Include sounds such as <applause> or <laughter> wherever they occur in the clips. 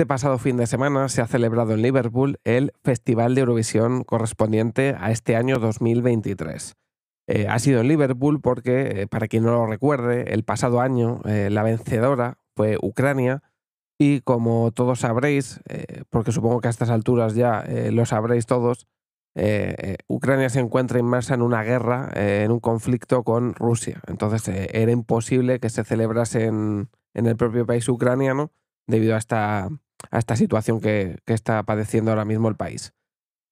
Este pasado fin de semana se ha celebrado en Liverpool el Festival de Eurovisión correspondiente a este año 2023. Eh, ha sido en Liverpool porque, eh, para quien no lo recuerde, el pasado año eh, la vencedora fue Ucrania y como todos sabréis, porque supongo que a estas alturas ya lo sabréis todos, Ucrania se encuentra inmersa en una guerra, en un conflicto con Rusia. Entonces era imposible que se celebrase en el propio país ucraniano debido a esta, a esta situación que, está padeciendo ahora mismo el país.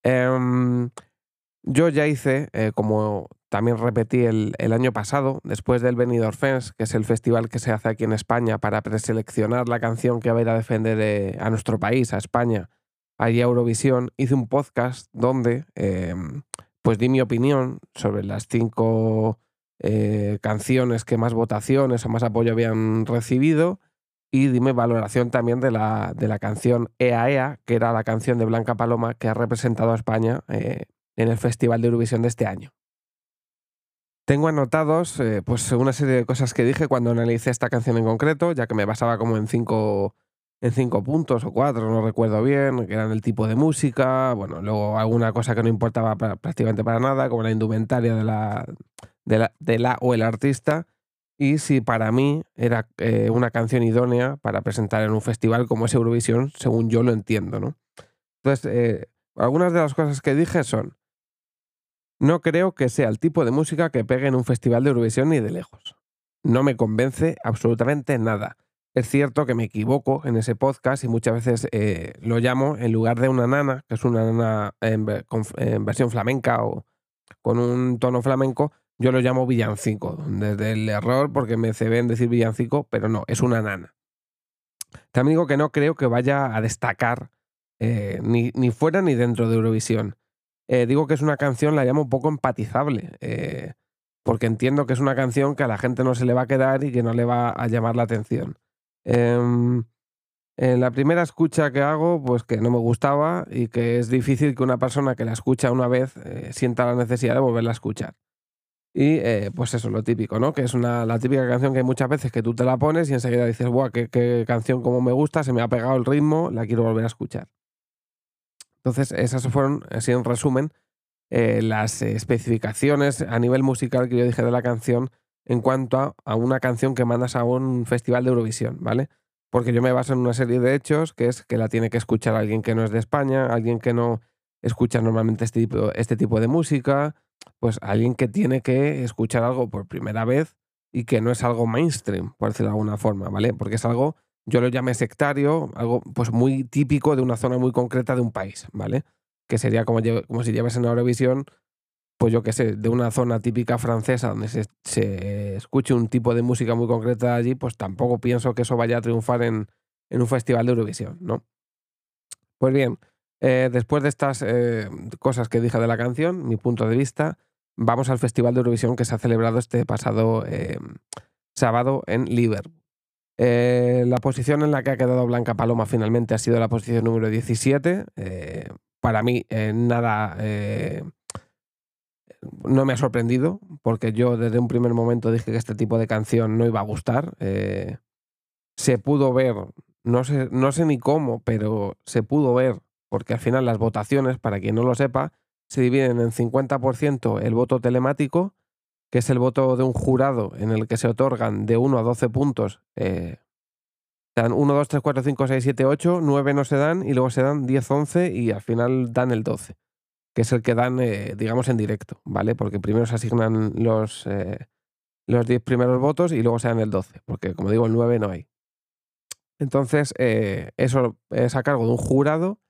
Em, yo ya hice, eh, como también repetí el, año pasado, después del Benidorm Fest, que es el festival que se hace aquí en España para preseleccionar la canción que va a ir a defender eh, a nuestro país, a España, allí a Eurovisión, hice un podcast donde em, pues di mi opinión sobre las cinco eh, canciones que más votaciones o más apoyo habían recibido y dime valoración también de la, de la canción Ea Ea, que era la canción de Blanca Paloma que ha representado a España eh, en el Festival de Eurovisión de este año. Tengo anotados eh, pues una serie de cosas que dije cuando analicé esta canción en concreto, ya que me basaba como en cinco, en cinco puntos o cuatro, no recuerdo bien, que eran el tipo de música, bueno, luego alguna cosa que no importaba prácticamente para nada, como la indumentaria de la, de la, de la o el artista, y si para mí era eh, una canción idónea para presentar en un festival como es Eurovisión, según yo lo entiendo, ¿no? Entonces, eh, algunas de las cosas que dije son, no creo que sea el tipo de música que pegue en un festival de Eurovisión ni de lejos. No me convence absolutamente nada. Es cierto que me equivoco en ese podcast y muchas veces eh, lo llamo en lugar de una nana, que es una nana en versión flamenca o con un tono flamenco, yo lo llamo villancico, desde el error, porque me se ven decir villancico, pero no, es una nana. También digo que no creo que vaya a destacar eh, ni, ni, fuera ni dentro de Eurovisión. Eh, digo que es una canción, la llamo un poco empatizable, eh, porque entiendo que es una canción que a la gente no se le va a quedar y que no le va a llamar la atención. Em, en la primera escucha que hago, pues que no me gustaba y que es difícil que una persona que la escucha una vez sienta la necesidad de volverla a escuchar. Y eh, pues eso, lo típico, ¿no? Que es una, la típica canción que hay muchas veces que tú te la pones y enseguida dices, ¡buah, qué, canción como me gusta! Se me ha pegado el ritmo, la quiero volver a escuchar. Entonces, esas fueron, así en resumen, eh, las especificaciones a nivel musical que yo dije de la canción en cuanto a, una canción que mandas a un festival de Eurovisión, ¿vale? Porque yo me baso en una serie de hechos, que es que la tiene que escuchar alguien que no es de España, alguien que no escucha normalmente este tipo, este tipo de música, pues alguien que tiene que escuchar algo por primera vez y que no es algo mainstream, por decirlo de alguna forma, ¿vale? Porque es algo, yo lo llamé sectario, algo pues muy típico de una zona muy concreta de un país, ¿vale? Que sería como, como si llevas en Eurovisión, pues yo qué sé, de una zona típica francesa donde se, se, escuche un tipo de música muy concreta allí, pues tampoco pienso que eso vaya a triunfar en, en un festival de Eurovisión, ¿no? Pues bien, eh, después de estas eh, cosas que dije de la canción, mi punto de vista, vamos al Festival de Eurovisión que se ha celebrado este pasado eh, sábado en Liverpool. la posición en la que ha quedado Blanca Paloma finalmente ha sido la posición número 17. para mí, nada. no me ha sorprendido, porque yo desde un primer momento dije que este tipo de canción no iba a gustar. se pudo ver, no sé, no sé ni cómo, pero se pudo ver porque al final las votaciones, para quien no lo sepa, se dividen en 50% el voto telemático, que es el voto de un jurado en el que se otorgan de 1 a 12 puntos. Eh, dan 1, 2, 3, 4, 5, 6, 7, 8, 9 no se dan y luego se dan 10, 11 y al final dan el 12, que es el que dan, eh, digamos, en directo, ¿vale? Porque primero se asignan los, eh, los 10 primeros votos y luego se dan el 12, porque como digo, el 9 no hay. Entonces, eso es a cargo de un jurado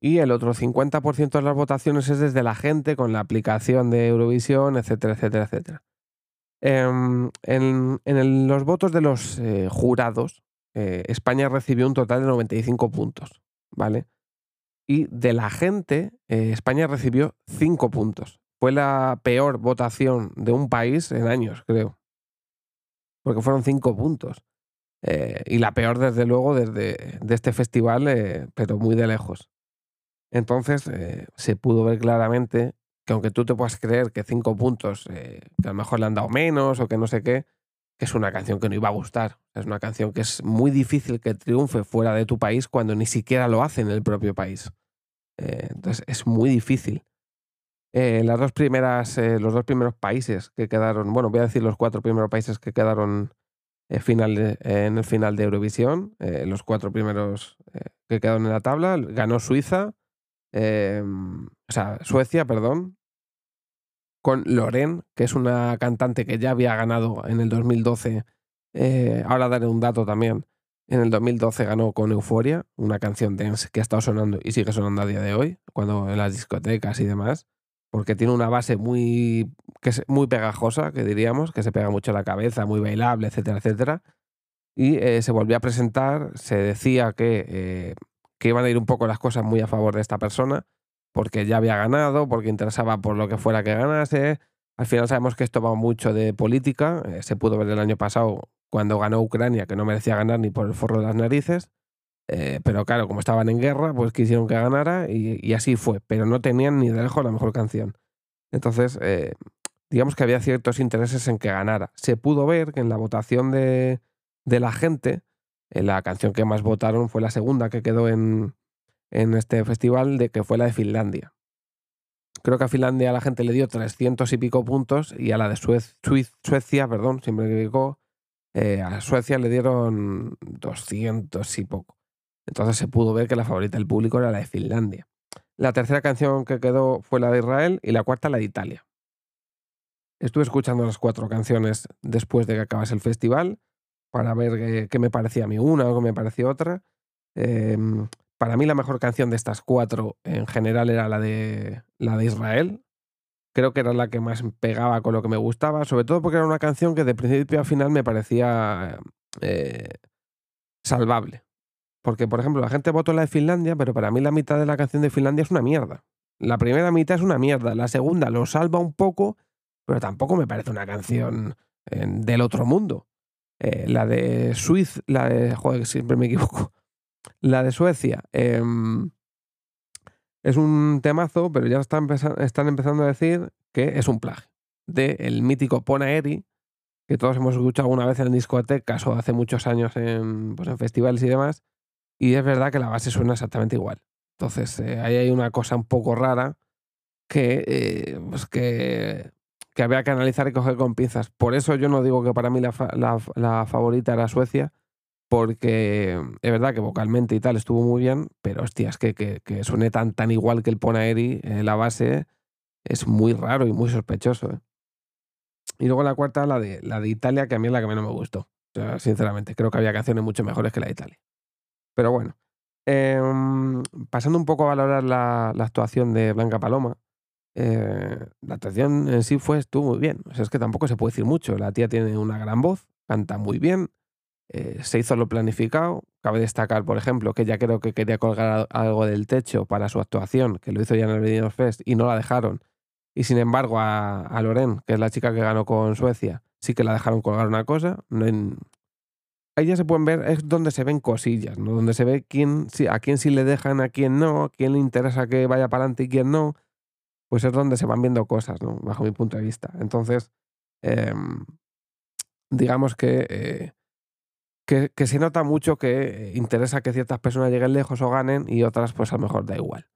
y el otro 50% de las votaciones es desde la gente con la aplicación de Eurovisión, etcétera, etcétera, etcétera. Em, en, los votos de los eh, jurados, eh, España recibió un total de 95 puntos, ¿vale? Y de la gente, eh, España recibió 5 puntos. Fue la peor votación de un país en años, creo. Porque fueron 5 puntos. y la peor, desde luego, desde de este festival, pero muy de lejos. Entonces eh, se pudo ver claramente que aunque tú te puedas creer que cinco puntos, eh, que a lo mejor le han dado menos o que no sé qué, que es una canción que no iba a gustar. Es una canción que es muy difícil que triunfe fuera de tu país cuando ni siquiera lo hace en el propio país. Eh, entonces es muy difícil. Las dos primeras, los dos primeros países que quedaron, bueno, voy a decir los cuatro primeros países que quedaron final en el final de Eurovisión, los cuatro primeros que quedaron en la tabla, ganó Suiza, em, o sea, Suecia, perdón, con Loren, que es una cantante que ya había ganado en el 2012. ahora daré un dato también. En el 2012 ganó con Euforia, una canción dance que ha estado sonando y sigue sonando a día de hoy, cuando en las discotecas y demás, porque tiene una base muy, que es muy pegajosa, que diríamos, que se pega mucho a la cabeza, muy bailable, etcétera, etcétera. Y eh, se volvió a presentar, se decía que, eh, que iban a ir un poco las cosas muy a favor de esta persona, porque ya había ganado, porque interesaba por lo que fuera que ganase. Al final sabemos que esto va mucho de política, eh, se pudo ver el año pasado cuando ganó Ucrania, que no merecía ganar ni por el forro de las narices. Eh, pero claro, como estaban en guerra, pues quisieron que ganara y, así fue. Pero no tenían ni de lejos la mejor canción. Entonces, eh, digamos que había ciertos intereses en que ganara. Se pudo ver que en la votación de, la gente, la canción que más votaron fue la segunda que quedó en, en este festival, de que fue la de Finlandia. Creo que a Finlandia la gente le dio 300 y pico puntos y a la de Suecia, perdón, siempre me equivoco, eh, a Suecia le dieron 200 y poco. Entonces se pudo ver que la favorita del público era la de Finlandia. La tercera canción que quedó fue la de Israel y la cuarta la de Italia. Estuve escuchando las cuatro canciones después de que acabase el festival para ver qué, me parecía a mí una o qué me parecía otra. Em, para mí la mejor canción de estas cuatro en general era la de, la de Israel, creo que era la que más pegaba con lo que me gustaba, sobre todo porque era una canción que de principio a final me parecía eh, salvable. Porque, por ejemplo, la gente votó la de Finlandia, pero para mí la mitad de la canción de Finlandia es una mierda. La primera mitad es una mierda, la segunda lo salva un poco, pero tampoco me parece una canción eh, del otro mundo. Eh, la de Suiza, la de. Joder, siempre me equivoco. La de Suecia. Em, es un temazo, pero ya están, empezando a decir que es un plagio del el mítico Ponaeri, que todos hemos escuchado alguna vez en discotecas o hace muchos años en, pues en festivales y demás, y es verdad que la base suena exactamente igual. Entonces, eh, ahí hay una cosa un poco rara que, eh, pues que, que, había que analizar y coger con pinzas. Por eso yo no digo que para mí la, favorita era Suecia, porque es verdad que vocalmente y tal estuvo muy bien, pero hostias, que, que, suene tan, tan igual que el Ponaeri, en la base, es muy raro y muy sospechoso. ¿eh? Y luego la cuarta, la de, la de Italia, que a mí es la que menos me gustó. Sinceramente, creo que había canciones mucho mejores que la de Italia. Pero bueno, em, pasando un poco a valorar la actuación de Blanca Paloma, eh, la actuación en sí fue, estuvo muy bien. O sea, es que tampoco se puede decir mucho. La tía tiene una gran voz, canta muy bien, eh, se hizo lo planificado. Cabe destacar, por ejemplo, que ella creo que quería colgar algo del techo para su actuación, que lo hizo ya en el Benidorm Fest y no la dejaron. Y sin embargo, a, Loren, que es la chica que ganó con Suecia, sí que la dejaron colgar una cosa. No Ahí ya se pueden ver, es donde se ven cosillas, ¿no? Donde se ve quién, a quién sí le dejan, a quién no, a quién le interesa que vaya para adelante y quién no. Pues es donde se van viendo cosas, ¿no? Bajo mi punto de vista. Entonces, em, digamos que eh, que, se nota mucho que interesa que ciertas personas lleguen lejos o ganen y otras pues a lo mejor da igual.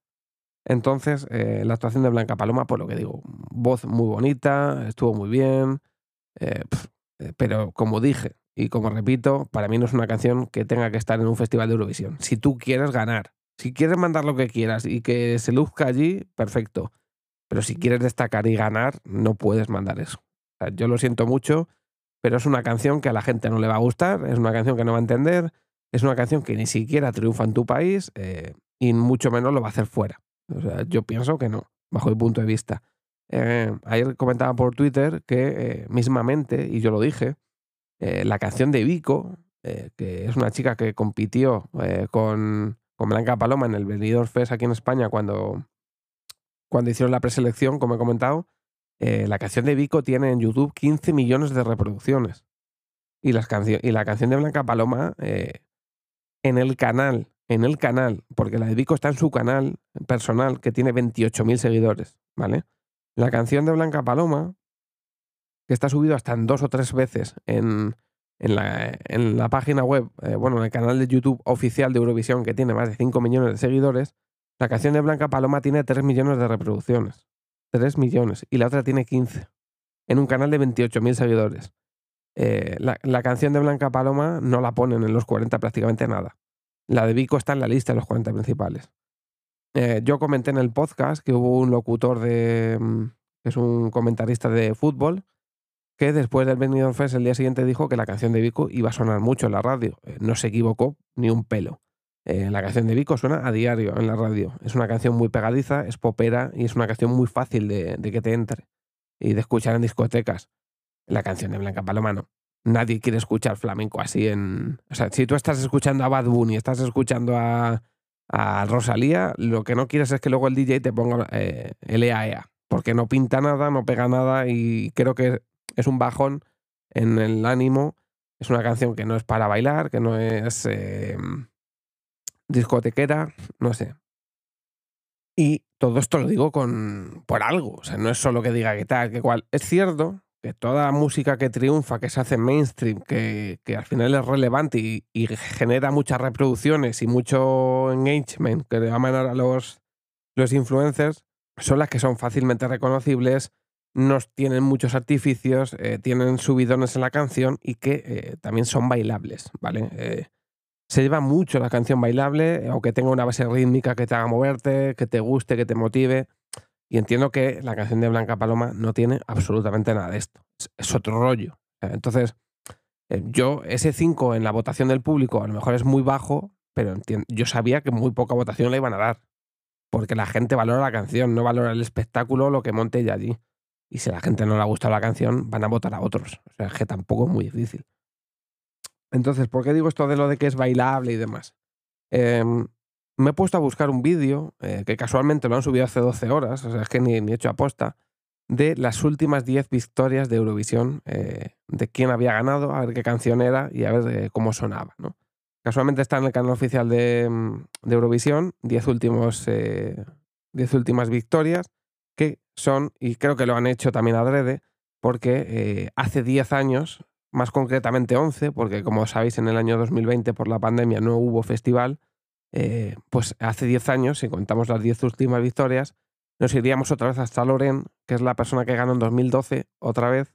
Entonces, eh, la actuación de Blanca Paloma, por lo que digo, voz muy bonita, estuvo muy bien, eh, eh, pero como dije y como repito, para mí no es una canción que tenga que estar en un festival de Eurovisión. Si tú quieres ganar, si quieres mandar lo que quieras y que se luzca allí, perfecto. Pero si quieres destacar y ganar, no puedes mandar eso. yo lo siento mucho, pero es una canción que a la gente no le va a gustar, es una canción que no va a entender, es una canción que ni siquiera triunfa en tu país eh, y mucho menos lo va a hacer fuera. O sea, yo pienso que no, bajo mi punto de vista. Eh, ayer comentaba por Twitter que eh, mismamente, y yo lo dije, la canción de Vico, que es una chica que compitió con, con, Blanca Paloma en el Benidorm Fest aquí en España cuando, cuando hicieron la preselección, como he comentado, eh, la canción de Vico tiene en YouTube 15 millones de reproducciones. Y, y la canción de Blanca Paloma eh, en el canal, en el canal, porque la de Vico está en su canal personal que tiene 28.000 seguidores, ¿vale? La canción de Blanca Paloma que está subido hasta en dos o tres veces en, en, la, en la, página web, eh, bueno, en el canal de YouTube oficial de Eurovisión, que tiene más de 5 millones de seguidores, la canción de Blanca Paloma tiene 3 millones de reproducciones. 3 millones. Y la otra tiene 15. En un canal de 28.000 seguidores. Eh, la, canción de Blanca Paloma no la ponen en los 40 prácticamente nada. La de Vico está en la lista de los 40 principales. Eh, yo comenté en el podcast que hubo un locutor de. Mm, que es un comentarista de fútbol, que después del Benidorm Fest el día siguiente dijo que la canción de Vico iba a sonar mucho en la radio. Eh, no se equivocó ni un pelo. Eh, la canción de Vico suena a diario en la radio. Es una canción muy pegadiza, es popera y es una canción muy fácil de, que te entre y de escuchar en discotecas. La canción de Blanca Paloma no. Nadie quiere escuchar flamenco así en. O sea, si tú estás escuchando a Bad Bunny, estás escuchando a, a Rosalía, lo que no quieres es que luego el DJ te ponga eh, el EAEA, porque no pinta nada, no pega nada y creo que es un bajón en el ánimo. Es una canción que no es para bailar, que no es eh, discotequera, no sé. Y todo esto lo digo con, por algo, o sea, no es solo que diga que tal, que cual. Es cierto que toda música que triunfa, que se hace mainstream, que, que al final es relevante y, genera muchas reproducciones y mucho engagement que le llaman a los, los influencers, son las que son fácilmente reconocibles, no tienen muchos artificios, eh, tienen subidones en la canción y que eh, también son bailables, ¿vale? Eh, se lleva mucho la canción bailable, aunque tenga una base rítmica que te haga moverte, que te guste, que te motive. Y entiendo que la canción de Blanca Paloma no tiene absolutamente nada de esto. Es, otro rollo. Entonces, eh, yo, ese 5 en la votación del público a lo mejor es muy bajo, pero yo sabía que muy poca votación le iban a dar. Porque la gente valora la canción, no valora el espectáculo, lo que monte ella allí. Y si a la gente no le ha gustado la canción, van a votar a otros. O sea, es que tampoco es muy difícil. Entonces, ¿por qué digo esto de lo de que es bailable y demás? Eh, me he puesto a buscar un vídeo, eh, que casualmente lo han subido hace 12 horas, o sea, es que ni, he hecho aposta, de las últimas 10 victorias de Eurovisión, eh, de quién había ganado, a ver qué canción era y a ver eh, cómo sonaba. ¿no? Casualmente está en el canal oficial de, mm, Eurovisión, 10 últimos, diez últimas victorias, que son, y creo que lo han hecho también adrede, porque hace 10 años, más concretamente 11, porque como sabéis en el año 2020 por la pandemia no hubo festival, eh, pues hace 10 años, si contamos las 10 últimas victorias, nos iríamos otra vez hasta Loren, que es la persona que ganó en 2012, otra vez,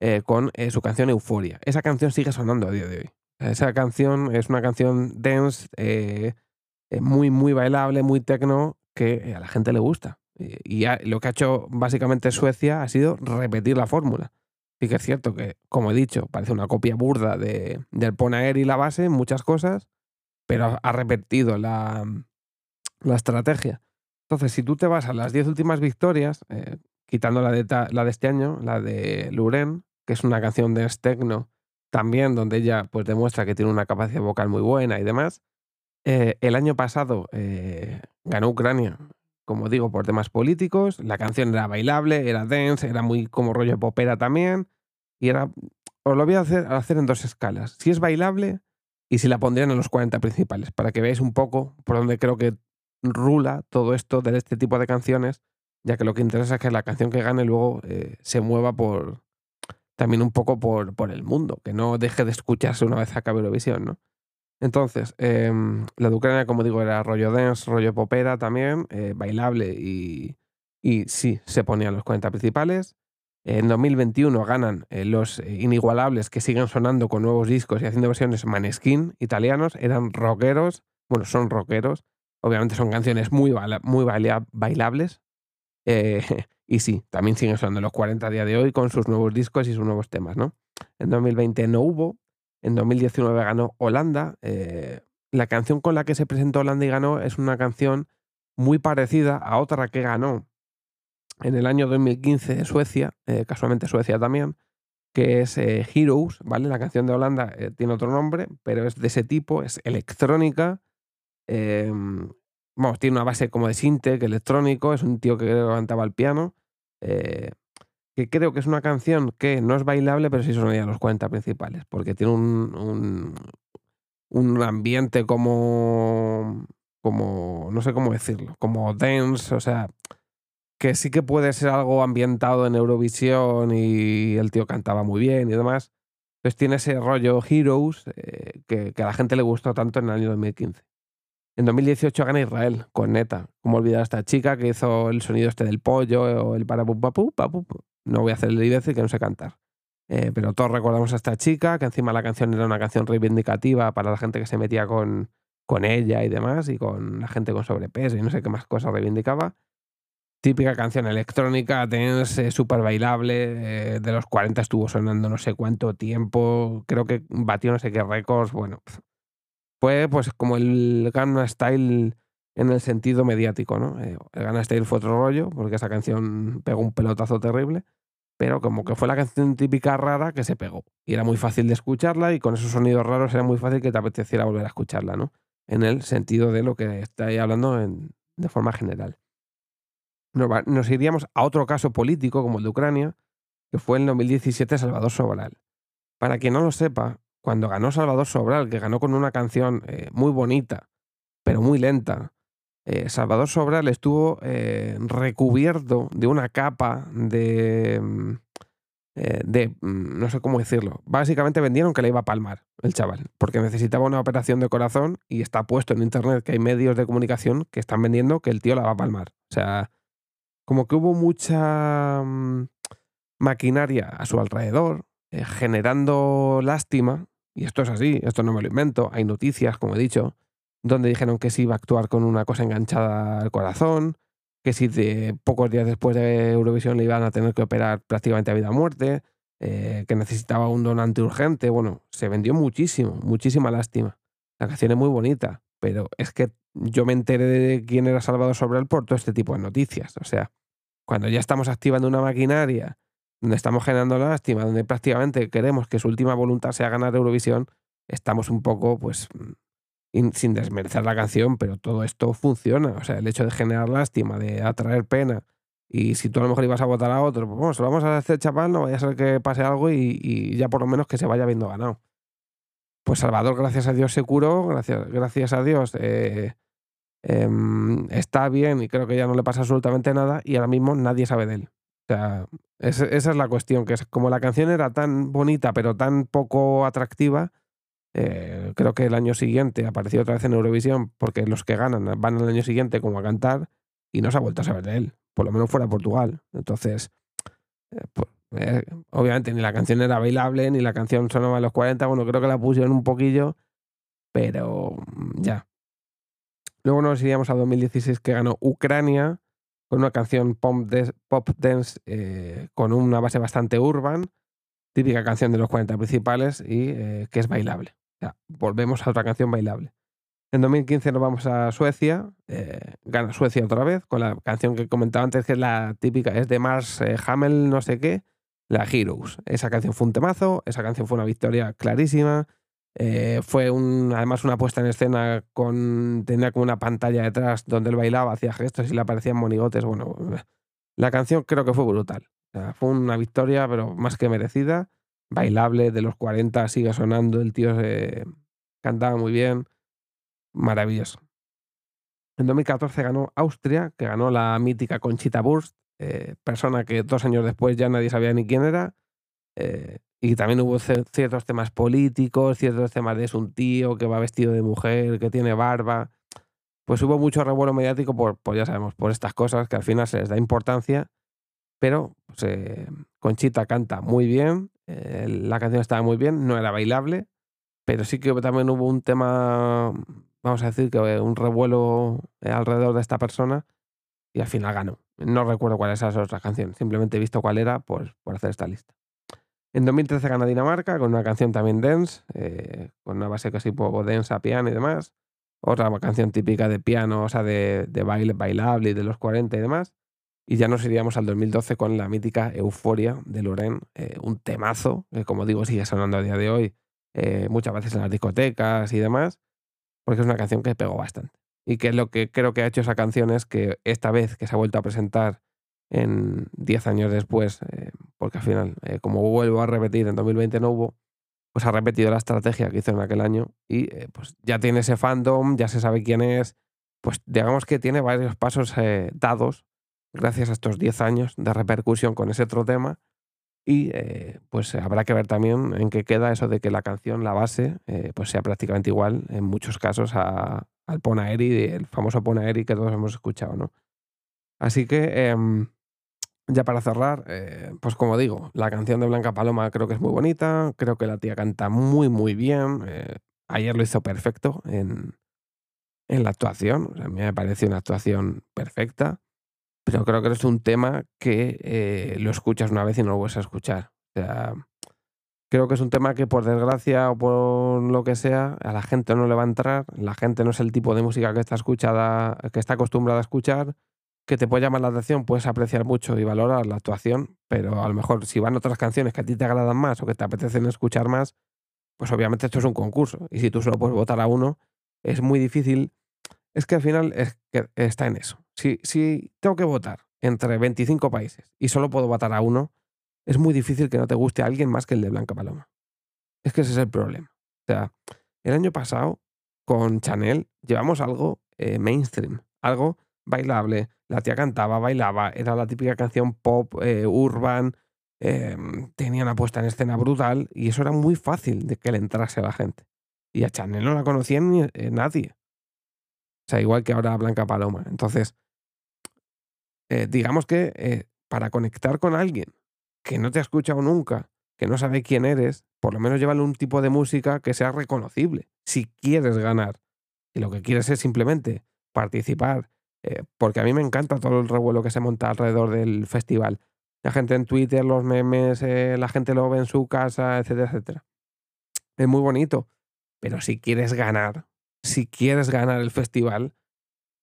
eh, con eh, su canción Euforia. Esa canción sigue sonando a día de hoy. Esa canción es una canción dance, muy, muy bailable, muy tecno, que a la gente le gusta. Y, lo que ha hecho básicamente Suecia ha sido repetir la fórmula. Sí que es cierto que, como he dicho, parece una copia burda de, del Ponaer y la base muchas cosas, pero ha repetido la, la estrategia. Entonces, si tú te vas a las 10 últimas victorias, eh, quitando la de, la de este año, la de Luren, que es una canción de Stegno, también donde ella pues, demuestra que tiene una capacidad vocal muy buena y demás. Eh, el año pasado eh, ganó Ucrania, como digo, por temas políticos. La canción era bailable, era dance, era muy como rollo popera también. Y era. Os lo voy a hacer, a hacer en dos escalas. Si es bailable, y si la pondrían en los 40 principales, para que veáis un poco por dónde creo que rula todo esto de este tipo de canciones, ya que lo que interesa es que la canción que gane luego eh, se mueva por también un poco por, por, el mundo, que no deje de escucharse una vez acabe Eurovisión, ¿no? Entonces, em, la de Ucrania, como digo, era rollo dance, rollo popera también, eh, bailable y, y sí, se ponía en los 40 principales. En 2021 ganan eh, los eh, inigualables que siguen sonando con nuevos discos y haciendo versiones Maneskin italianos. Eran rockeros, bueno, son rockeros. Obviamente son canciones muy, muy bailables. <laughs> Y sí, también siguen sonando los 40 a día de hoy con sus nuevos discos y sus nuevos temas, ¿no? En 2020 no hubo. En 2019 ganó Holanda. la canción con la que se presentó Holanda y ganó es una canción muy parecida a otra que ganó en el año 2015 de Suecia, eh, casualmente Suecia también, que es eh, Heroes, ¿vale? La canción de Holanda eh, tiene otro nombre, pero es de ese tipo, es electrónica. Em, vamos, tiene una base como de que electrónico, es un tío que levantaba el piano. Que creo que es una canción que no es bailable, pero sí sonaría los 40 principales, porque tiene un, un, ambiente como, como, no sé cómo decirlo, como dance, o sea, que sí que puede ser algo ambientado en Eurovisión y el tío cantaba muy bien y demás, pues tiene ese rollo Heroes eh, que, a la gente le gustó tanto en el año 2015. En 2018 gana Israel con Neta. Como olvidar a esta chica que hizo el sonido este del pollo o el para papu, papu. No voy a hacer el y que no sé cantar. Eh, pero todos recordamos a esta chica, que encima la canción era una canción reivindicativa para la gente que se metía con, con ella y demás, y con la gente con sobrepeso y no sé qué más cosas reivindicaba. Típica canción electrónica, tenés súper bailable, eh, de los 40 estuvo sonando no sé cuánto tiempo, creo que batió no sé qué récords, bueno. Fue pues como el Gangnam Style en el sentido mediático, ¿no? Eh, el Style fue otro rollo, porque esa canción pegó un pelotazo terrible, pero como que fue la canción típica rara que se pegó. Y era muy fácil de escucharla y con esos sonidos raros era muy fácil que te apeteciera volver a escucharla, ¿no? en el sentido de lo que estáis hablando de forma general. Nos, iríamos a otro caso político como el de Ucrania, que fue en 2017 Salvador Sobral. Para quien no lo sepa, cuando ganó Salvador Sobral, que ganó con una canción eh, muy bonita, pero muy lenta, eh, Salvador Sobral estuvo eh, recubierto de una capa de, mm, eh, mm, no sé cómo decirlo, básicamente vendieron que le iba a palmar el chaval, porque necesitaba una operación de corazón y está puesto en internet que hay medios de comunicación que están vendiendo que el tío la va a palmar. O sea, como que hubo mucha mm, maquinaria a su alrededor, generando lástima, y esto es así, esto no me lo invento, hay noticias, como he dicho, donde dijeron que se iba a actuar con una cosa enganchada al corazón, que si de pocos días después de Eurovisión le iban a tener que operar prácticamente a vida o muerte, eh, que necesitaba un donante urgente. Bueno, se vendió muchísimo, muchísima lástima. La canción es muy bonita, pero es que yo me enteré de quién era Salvador Sobral por todo este tipo de noticias. O sea, cuando ya estamos activando una maquinaria, donde estamos generando lástima, donde prácticamente queremos que su última voluntad sea ganar Eurovisión, estamos un poco, pues, sin desmerecer la canción, pero todo esto funciona. O sea, el hecho de generar lástima, de atraer pena, y si tú a lo mejor ibas a votar a otro, pues vamos, lo vamos a hacer chaval, no vaya a ser que pase algo y, ya por lo menos que se vaya viendo ganado. Pues Salvador, gracias a Dios, se curó, gracias, gracias a Dios eh, em, está bien y creo que ya no le pasa absolutamente nada y ahora mismo nadie sabe de él. O sea, esa es la cuestión, que es como la canción era tan bonita pero tan poco atractiva, eh, creo que el año siguiente apareció otra vez en Eurovisión porque los que ganan van el año siguiente como a cantar y no se ha vuelto a saber de él, por lo menos fuera Portugal. Entonces, eh, pues, eh, obviamente ni la canción era bailable, ni la canción sonaba en los 40, bueno, creo que la pusieron un poquillo, pero mm, ya. Luego nos iríamos a 2016 que ganó Ucrania con una canción pop, dance con una base bastante urban, típica canción de los 40 principales y que es bailable volvemos a otra canción bailable. En 2015 nos vamos a Suecia, eh, gana Suecia otra vez, con la canción que comentaba antes, que es la típica, es de Mars eh, Hamel, no sé qué, la Heroes. Esa canción fue un temazo, esa canción fue una victoria clarísima. Eh, fue un, además una puesta en escena con. tenía como una pantalla detrás donde él bailaba, hacía gestos y le aparecían monigotes. Bueno, la canción creo que fue brutal. fue una victoria, pero más que merecida bailable de los 40, sigue sonando, el tío cantaba muy bien, maravilloso. En 2014 ganó Austria, que ganó la mítica Conchita Burst, eh, persona que dos años después ya nadie sabía ni quién era. Eh, y también hubo ciertos temas políticos, ciertos temas de es un tío que va vestido de mujer, que tiene barba. Pues hubo mucho revuelo mediático por, pues ya sabemos, por estas cosas que al final se les da importancia. Pero pues, eh, Conchita canta muy bien, eh, la canción estaba muy bien, no era bailable, pero sí que también hubo un tema, vamos a decir, que un revuelo alrededor de esta persona y al final ganó. No recuerdo cuál es esa otra canción, simplemente he visto cuál era por, por hacer esta lista. En 2013 gana Dinamarca con una canción también dance, eh, con una base casi poco densa, piano y demás. Otra canción típica de piano, o sea, de, de baile bailable y de los 40 y demás. Y ya nos iríamos al 2012 con la mítica Euforia de Loren, eh, un temazo, que como digo sigue sonando a día de hoy eh, muchas veces en las discotecas y demás, porque es una canción que pegó bastante. Y que lo que creo que ha hecho esa canción es que esta vez que se ha vuelto a presentar en 10 años después, eh, porque al final, como vuelvo a repetir, en 2020 no hubo, pues ha repetido la estrategia que hizo en aquel año y pues ya tiene ese fandom, ya se sabe quién es, pues digamos que tiene varios pasos dados gracias a estos 10 años de repercusión con ese otro tema. Y eh, pues habrá que ver también en qué queda eso de que la canción, la base, eh, pues sea prácticamente igual en muchos casos a, al Ponaeri, el famoso Ponaeri que todos hemos escuchado, ¿no? Así que, em, ya para cerrar, eh, pues como digo, la canción de Blanca Paloma creo que es muy bonita, creo que la tía canta muy, muy bien. ayer lo hizo perfecto en, en la actuación, a mí me parece una actuación perfecta. Pero creo que es un tema que eh, lo escuchas una vez y no lo vuelves a escuchar. O sea, creo que es un tema que por desgracia o por lo que sea, a la gente no le va a entrar. La gente no es el tipo de música que está escuchada, que está acostumbrada a escuchar, que te puede llamar la atención, puedes apreciar mucho y valorar la actuación, pero a lo mejor si van otras canciones que a ti te agradan más o que te apetecen escuchar más, pues obviamente esto es un concurso. Y si tú solo puedes votar a uno, es muy difícil. Es que al final es que está en eso. Si, tengo que votar entre 25 países y solo puedo votar a uno, es muy difícil que no te guste a alguien más que el de Blanca Paloma. Es que ese es el problema. O sea, el año pasado con Chanel llevamos algo eh, mainstream, algo bailable. La tía cantaba, bailaba, era la típica canción pop, eh, urban, em, tenía una puesta en escena brutal y eso era muy fácil de que le entrase a la gente. Y a Chanel no la conocía eh, nadie. Sea, igual que ahora Blanca Paloma. Entonces, eh, digamos que eh, para conectar con alguien que no te ha escuchado nunca, que no sabe quién eres, por lo menos llévale un tipo de música que sea reconocible, si quieres ganar. Y lo que quieres es simplemente participar, eh, porque a mí me encanta todo el revuelo que se monta alrededor del festival. La gente en Twitter, los memes, la gente lo ve en su casa, etcétera, etcétera. Es muy bonito, pero si quieres ganar, si quieres ganar el festival,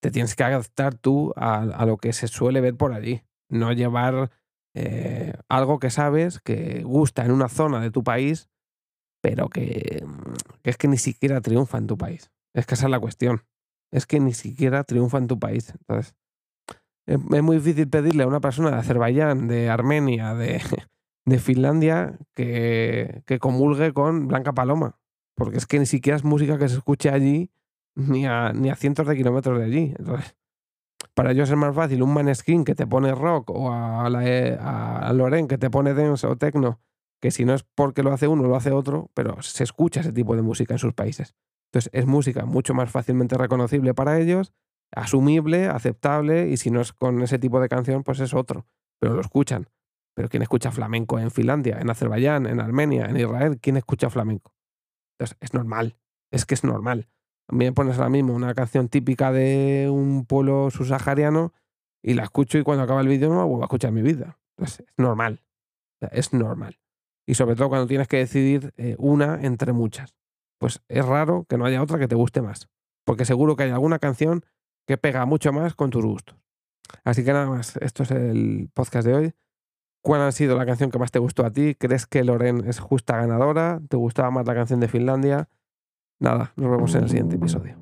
te tienes que adaptar tú a, lo que se suele ver por allí. No llevar eh, algo que sabes que gusta en una zona de tu país, pero que, que, es que ni siquiera triunfa en tu país. Es que esa es la cuestión. Es que ni siquiera triunfa en tu país. Entonces, es, muy difícil pedirle a una persona de Azerbaiyán, de Armenia, de, <laughs> de Finlandia, que, que comulgue con Blanca Paloma. Porque es que ni siquiera es música que se escuche allí ni a, ni a cientos de kilómetros de allí. Entonces, para ellos es más fácil un maneskin que te pone rock o a, la, eh, a Loren que te pone dance o techno, que si no es porque lo hace uno, lo hace otro, pero se escucha ese tipo de música en sus países. Entonces es música mucho más fácilmente reconocible para ellos, asumible, aceptable, y si no es con ese tipo de canción, pues es otro, pero lo escuchan. Pero ¿quién escucha flamenco en Finlandia, en Azerbaiyán, en Armenia, en Israel? ¿Quién escucha flamenco? Entonces es normal, es que es normal. A mí me pones ahora mismo una canción típica de un pueblo subsahariano y la escucho y cuando acaba el vídeo no la vuelvo a escuchar mi vida. es normal. Es normal. Y sobre todo cuando tienes que decidir eh, una entre muchas. Pues es raro que no haya otra que te guste más. Porque seguro que hay alguna canción que pega mucho más con tus gustos. Así que nada más, esto es el podcast de hoy. ¿Cuál ha sido la canción que más te gustó a ti? ¿Crees que Loren es justa ganadora? ¿Te gustaba más la canción de Finlandia? Nada, nos vemos en el siguiente episodio.